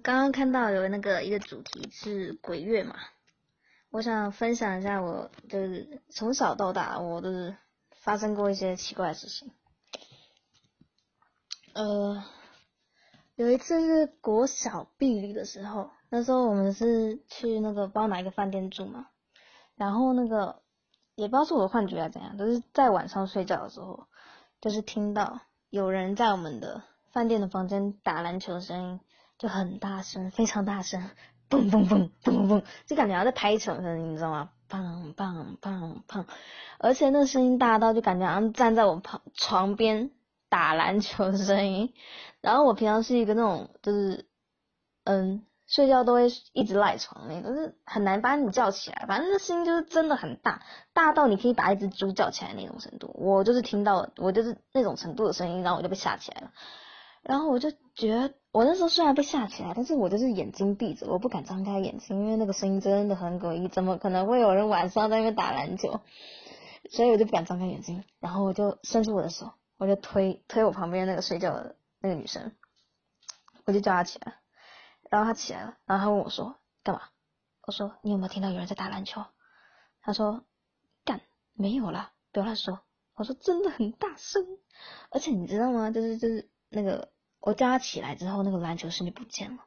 刚刚看到有那个一个主题是鬼月嘛，我想分享一下我就是从小到大我的发生过一些奇怪的事情。呃，有一次是国小毕业的时候，那时候我们是去那个不知道哪一个饭店住嘛，然后那个也不知道是我的幻觉还是怎样，就是在晚上睡觉的时候，就是听到有人在我们的饭店的房间打篮球的声音。就很大声，非常大声，嘣嘣嘣嘣嘣，就感觉像在拍球声音，你知道吗？砰砰砰砰，而且那声音大到就感觉好像站在我旁床边打篮球的声音。然后我平常是一个那种就是，嗯，睡觉都会一直赖床那种，就是很难把你叫起来。反正那声音就是真的很大，大到你可以把一只猪叫起来那种程度。我就是听到，我就是那种程度的声音，然后我就被吓起来了。然后我就觉，我那时候虽然被吓起来，但是我就是眼睛闭着，我不敢张开眼睛，因为那个声音真的很诡异，怎么可能会有人晚上在那边打篮球？所以我就不敢张开眼睛，然后我就伸出我的手，我就推推我旁边那个睡觉的那个女生，我就叫她起来，然后她起来了，然后她问我说干嘛？我说你有没有听到有人在打篮球？她说干没有啦，不要乱说。我说真的很大声，而且你知道吗？就是就是那个。我叫他起来之后，那个篮球声就不见了，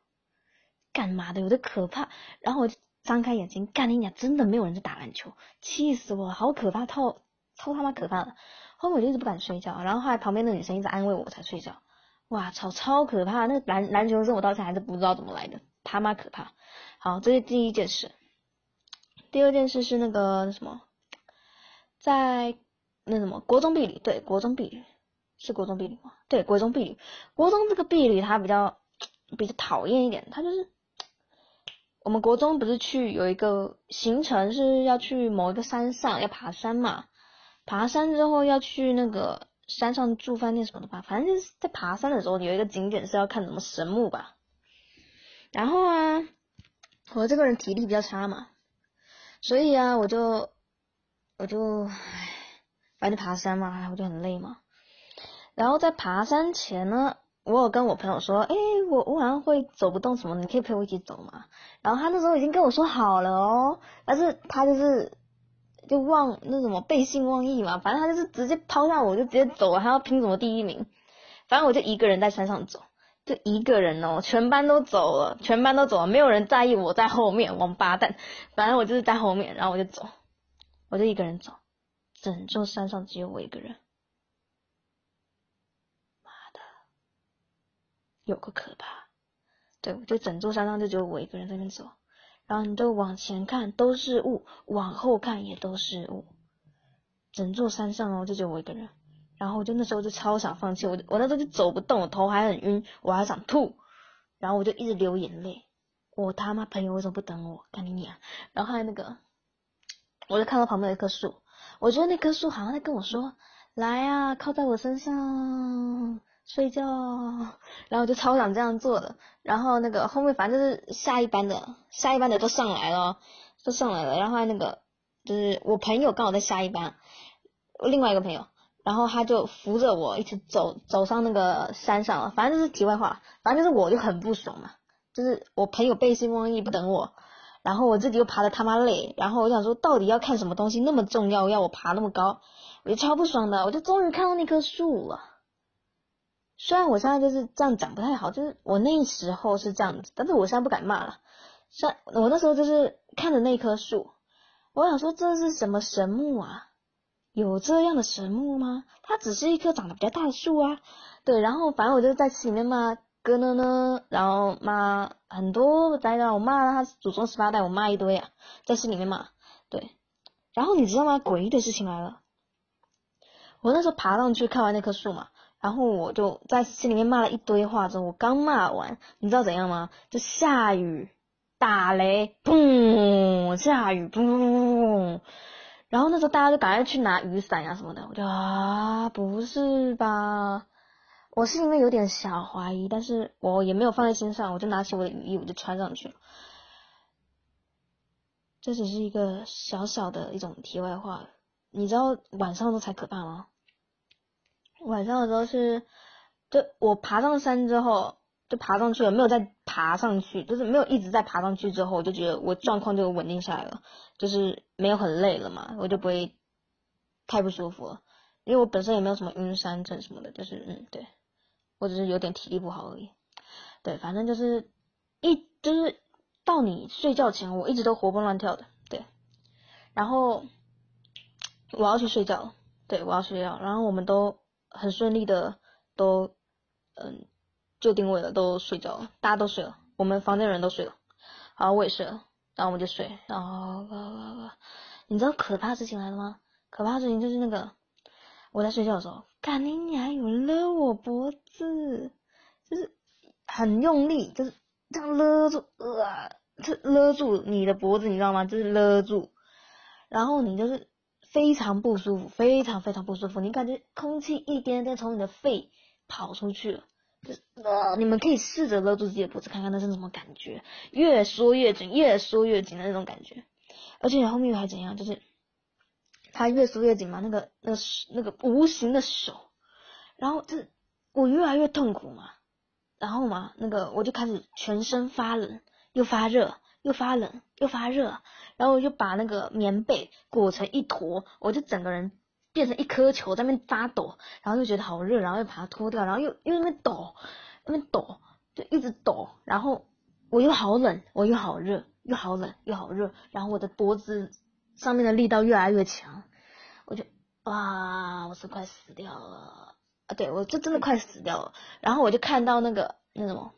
干嘛的？有点可怕。然后我就张开眼睛，干你娘！真的没有人在打篮球，气死我！好可怕，超超他妈可怕的。后面我就一直不敢睡觉，然后后来旁边的女生一直安慰我，我才睡觉。哇操，超可怕！那个篮篮球声我到现在还是不知道怎么来的，他妈可怕。好，这是第一件事。第二件事是那个什么，在那什么国中毕旅，对，国中毕旅。是国中婢女吗？对，国中婢女。国中这个婢女她比较比较讨厌一点，她就是我们国中不是去有一个行程是要去某一个山上要爬山嘛，爬山之后要去那个山上住饭店什么的吧，反正就是在爬山的时候有一个景点是要看什么神木吧。然后啊，我这个人体力比较差嘛，所以啊，我就我就唉，反正爬山嘛，我就很累嘛。然后在爬山前呢，我有跟我朋友说，哎，我我好像会走不动什么，你可以陪我一起走吗？然后他那时候已经跟我说好了哦，但是他就是就忘那什么背信忘义嘛，反正他就是直接抛下我就直接走了，还要拼什么第一名？反正我就一个人在山上走，就一个人哦，全班都走了，全班都走了，没有人在意我在后面，王八蛋，反正我就是在后面，然后我就走，我就一个人走，整座山上只有我一个人。有个可怕，对，就整座山上就只有我一个人在那走，然后你就往前看都是雾，往后看也都是雾，整座山上哦就只有我一个人，然后我就那时候就超想放弃，我我那时候就走不动，头还很晕，我还想吐，然后我就一直流眼泪，我他妈朋友为什么不等我？干你娘！然后还有那个，我就看到旁边有一棵树，我觉得那棵树好像在跟我说，来啊，靠在我身上。睡觉，然后我就超想这样做的，然后那个后面反正就是下一班的，下一班的都上来了，都上来了，然后那个就是我朋友刚好在下一班，另外一个朋友，然后他就扶着我一起走走上那个山上。了，反正就是题外话，反正就是我就很不爽嘛，就是我朋友背信忘义不等我，然后我自己又爬的他妈累，然后我想说到底要看什么东西那么重要要我爬那么高，我就超不爽的，我就终于看到那棵树了。虽然我现在就是这样讲不太好，就是我那时候是这样子，但是我现在不敢骂了。像我那时候就是看着那棵树，我想说这是什么神木啊？有这样的神木吗？它只是一棵长得比较大的树啊。对，然后反正我就在心里面骂哥呢呢，然后骂很多灾难，我骂他祖宗十八代，我骂一堆啊，在心里面骂。对，然后你知道吗？诡异的事情来了，我那时候爬上去看完那棵树嘛。然后我就在心里面骂了一堆话，之后我刚骂完，你知道怎样吗？就下雨，打雷，砰，下雨，砰。然后那时候大家就赶快去拿雨伞呀什么的，我就啊，不是吧？我是因为有点小怀疑，但是我也没有放在心上，我就拿起我的雨衣，我就穿上去了。这只是一个小小的一种题外话，你知道晚上都才可怕吗？晚上的时候是，就我爬上山之后，就爬上去了，没有再爬上去，就是没有一直在爬上去之后，我就觉得我状况就稳定下来了，就是没有很累了嘛，我就不会太不舒服了，因为我本身也没有什么晕山症什么的，就是嗯对，我只是有点体力不好而已，对，反正就是一就是到你睡觉前，我一直都活蹦乱跳的，对，然后我要去睡觉，对我要睡觉，然后我们都很顺利的都嗯。就定位了，都睡着了，大家都睡了，我们房间的人都睡了，好，我也睡了，然后我们就睡，然后，你知道可怕事情来了吗？可怕事情就是那个，我在睡觉的时候，干你娘有勒我脖子，就是很用力，就是这样勒住，呃，这勒住你的脖子，你知道吗？就是勒住，然后你就是非常不舒服，非常非常不舒服，你感觉空气一点点从你的肺跑出去了。呃，你们可以试着勒住自己的脖子，看看那是什么感觉，越缩越紧，越缩越紧的那种感觉。而且后面还怎样，就是它越缩越紧嘛，那个那个那个无形的手，然后这我越来越痛苦嘛，然后嘛，那个我就开始全身发冷，又发热，又发冷，又发热，然后我就把那个棉被裹成一坨，我就整个人。变成一颗球在那边发抖，然后就觉得好热，然后又把它脱掉，然后又又那边抖，那边抖，就一直抖，然后我又好冷，我又好热，又好冷又好热，然后我的脖子上面的力道越来越强，我就哇，我是快死掉了啊！对我就真的快死掉了，然后我就看到那个那什么，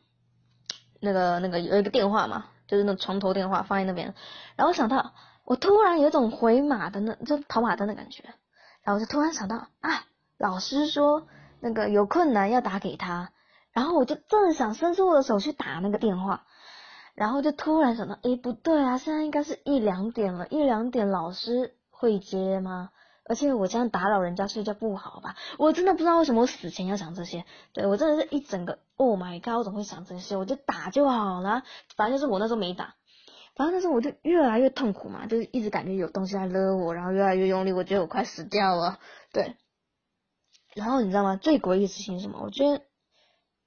那个那个有一个电话嘛，就是那床头电话放在那边，然后想到我突然有一种回马的那就跑马灯的感觉。然后就突然想到啊，老师说那个有困难要打给他，然后我就正想伸出我的手去打那个电话，然后就突然想到，诶，不对啊，现在应该是一两点了，一两点老师会接吗？而且我这样打扰人家睡觉不好吧？我真的不知道为什么我死前要想这些，对我真的是一整个，Oh my god，我怎么会想这些？我就打就好了，反正就是我那时候没打。反正那时候我就越来越痛苦嘛，就是一直感觉有东西在勒我，然后越来越用力，我觉得我快死掉了。对，然后你知道吗？最诡异的事情是什么？我觉得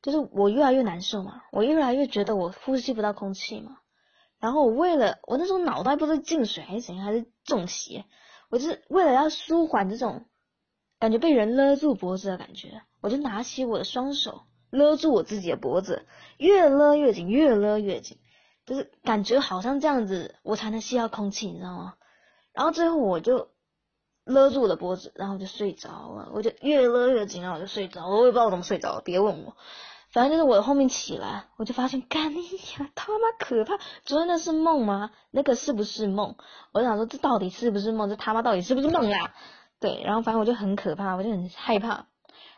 就是我越来越难受嘛，我越来越觉得我呼吸不到空气嘛。然后我为了我那时候脑袋不知道进水还是怎样，还是中邪，我就是为了要舒缓这种感觉被人勒住脖子的感觉，我就拿起我的双手勒住我自己的脖子，越勒越紧，越勒越紧。就是感觉好像这样子，我才能吸到空气，你知道吗？然后最后我就勒住我的脖子，然后就睡着了。我就越勒越紧，然后我就睡着。我也不知道我怎么睡着，别问我。反正就是我后面起来，我就发现，干你呀，他妈可怕！昨天那是梦吗？那个是不是梦？我想说，这到底是不是梦？这他妈到底是不是梦呀？对，然后反正我就很可怕，我就很害怕。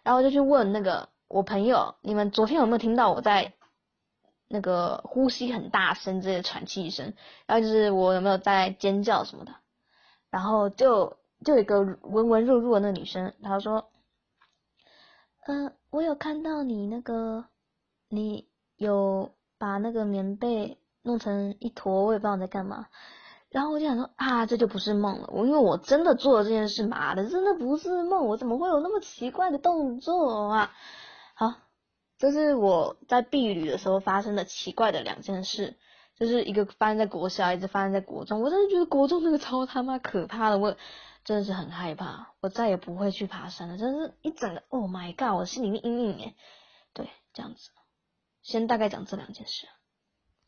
然后我就去问那个我朋友，你们昨天有没有听到我在？那个呼吸很大声，这些喘气声，然后就是我有没有在尖叫什么的，然后就就有一个文文弱弱的那女生，她说，嗯，我有看到你那个，你有把那个棉被弄成一坨，我也不知道你在干嘛，然后我就想说啊，这就不是梦了，我因为我真的做了这件事，妈的，真的不是梦，我怎么会有那么奇怪的动作啊？好。这是我在避旅的时候发生的奇怪的两件事，就是一个发生在国小，一直发生在国中。我真的觉得国中那个超他妈可怕的，我真的是很害怕，我再也不会去爬山了。真是一整个，Oh my god，我心里面阴影诶。对，这样子，先大概讲这两件事。